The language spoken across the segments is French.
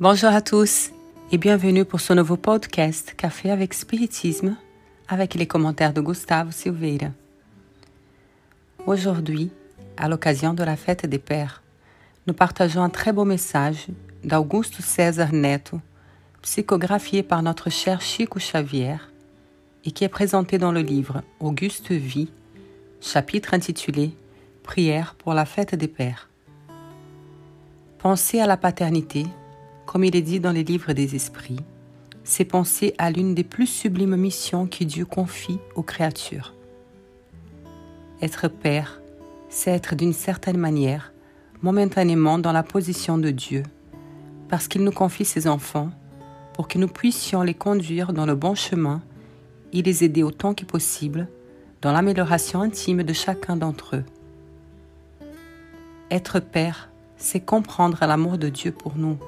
Bonjour à tous et bienvenue pour ce nouveau podcast Café avec Spiritisme avec les commentaires de Gustavo Silveira. Aujourd'hui, à l'occasion de la fête des pères, nous partageons un très beau message d'Augusto César Neto, psychographié par notre cher Chico Xavier et qui est présenté dans le livre Auguste Vie, chapitre intitulé Prière pour la fête des pères. Penser à la paternité, comme il est dit dans les livres des esprits, c'est penser à l'une des plus sublimes missions que Dieu confie aux créatures. Être père, c'est être d'une certaine manière momentanément dans la position de Dieu, parce qu'il nous confie ses enfants pour que nous puissions les conduire dans le bon chemin et les aider autant que possible dans l'amélioration intime de chacun d'entre eux. Être père, c'est comprendre l'amour de Dieu pour nous.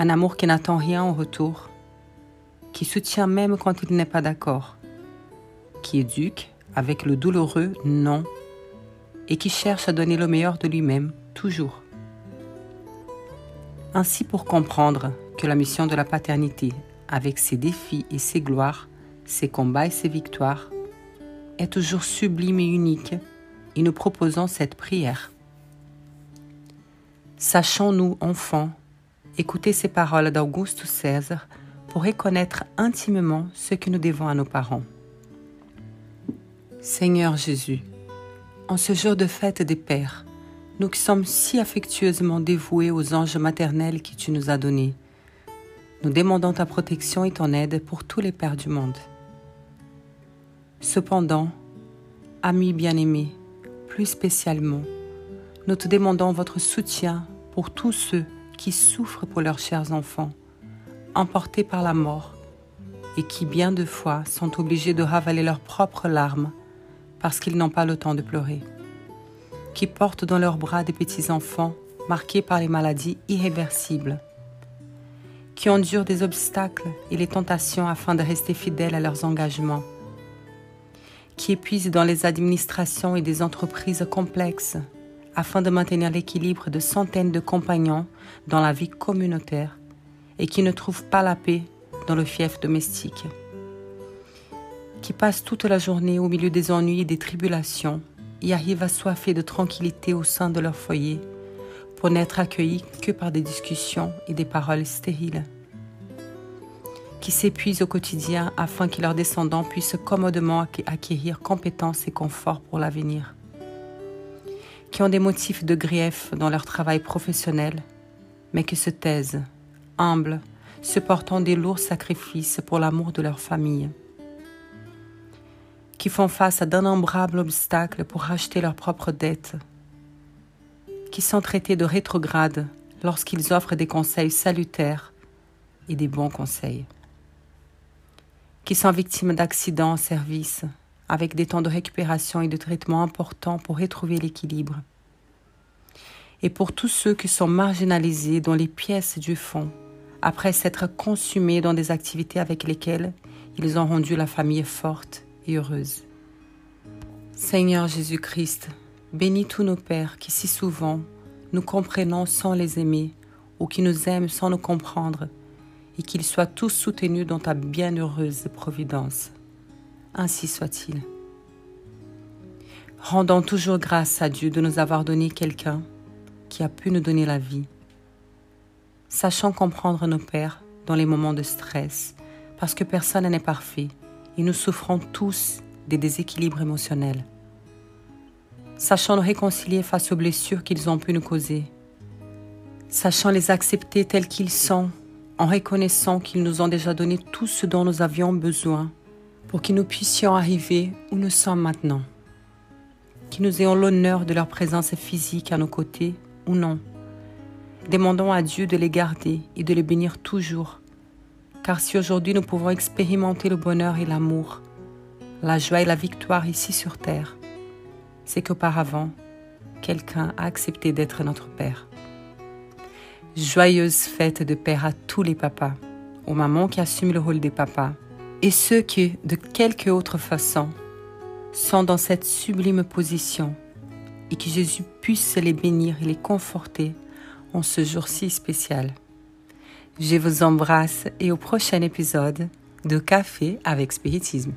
Un amour qui n'attend rien en retour, qui soutient même quand il n'est pas d'accord, qui éduque avec le douloureux non et qui cherche à donner le meilleur de lui-même toujours. Ainsi pour comprendre que la mission de la paternité, avec ses défis et ses gloires, ses combats et ses victoires, est toujours sublime et unique, et nous proposons cette prière. Sachons-nous, enfants, écouter ces paroles d'Auguste César pour reconnaître intimement ce que nous devons à nos parents. Seigneur Jésus, en ce jour de fête des pères, nous qui sommes si affectueusement dévoués aux anges maternels que tu nous as donnés, nous demandons ta protection et ton aide pour tous les pères du monde. Cependant, amis bien-aimés, plus spécialement, nous te demandons votre soutien pour tous ceux qui souffrent pour leurs chers enfants, emportés par la mort, et qui bien de fois sont obligés de ravaler leurs propres larmes parce qu'ils n'ont pas le temps de pleurer, qui portent dans leurs bras des petits-enfants marqués par les maladies irréversibles, qui endurent des obstacles et les tentations afin de rester fidèles à leurs engagements, qui épuisent dans les administrations et des entreprises complexes afin de maintenir l'équilibre de centaines de compagnons dans la vie communautaire et qui ne trouvent pas la paix dans le fief domestique, qui passent toute la journée au milieu des ennuis et des tribulations et arrivent assoiffés de tranquillité au sein de leur foyer pour n'être accueillis que par des discussions et des paroles stériles qui s'épuisent au quotidien afin que leurs descendants puissent commodement acquérir compétences et confort pour l'avenir, qui ont des motifs de grief dans leur travail professionnel, mais qui se taisent, humbles, supportant des lourds sacrifices pour l'amour de leur famille, qui font face à d'innombrables obstacles pour racheter leurs propres dettes, qui sont traités de rétrogrades lorsqu'ils offrent des conseils salutaires et des bons conseils qui sont victimes d'accidents en service, avec des temps de récupération et de traitement importants pour retrouver l'équilibre. Et pour tous ceux qui sont marginalisés dans les pièces du fond, après s'être consumés dans des activités avec lesquelles ils ont rendu la famille forte et heureuse. Seigneur Jésus-Christ, bénis tous nos pères qui si souvent nous comprenons sans les aimer ou qui nous aiment sans nous comprendre et qu'ils soient tous soutenus dans ta bienheureuse providence. Ainsi soit-il. Rendons toujours grâce à Dieu de nous avoir donné quelqu'un qui a pu nous donner la vie. Sachant comprendre nos pères dans les moments de stress, parce que personne n'est parfait et nous souffrons tous des déséquilibres émotionnels. Sachant nous réconcilier face aux blessures qu'ils ont pu nous causer. Sachant les accepter tels qu'ils sont en reconnaissant qu'ils nous ont déjà donné tout ce dont nous avions besoin pour que nous puissions arriver où nous sommes maintenant. Qu'ils nous ayons l'honneur de leur présence physique à nos côtés ou non. Demandons à Dieu de les garder et de les bénir toujours. Car si aujourd'hui nous pouvons expérimenter le bonheur et l'amour, la joie et la victoire ici sur terre, c'est qu'auparavant, quelqu'un a accepté d'être notre Père. Joyeuse fête de père à tous les papas, aux mamans qui assument le rôle des papas, et ceux qui, de quelque autre façon, sont dans cette sublime position, et que Jésus puisse les bénir et les conforter en ce jour si spécial. Je vous embrasse et au prochain épisode de Café avec Spiritisme.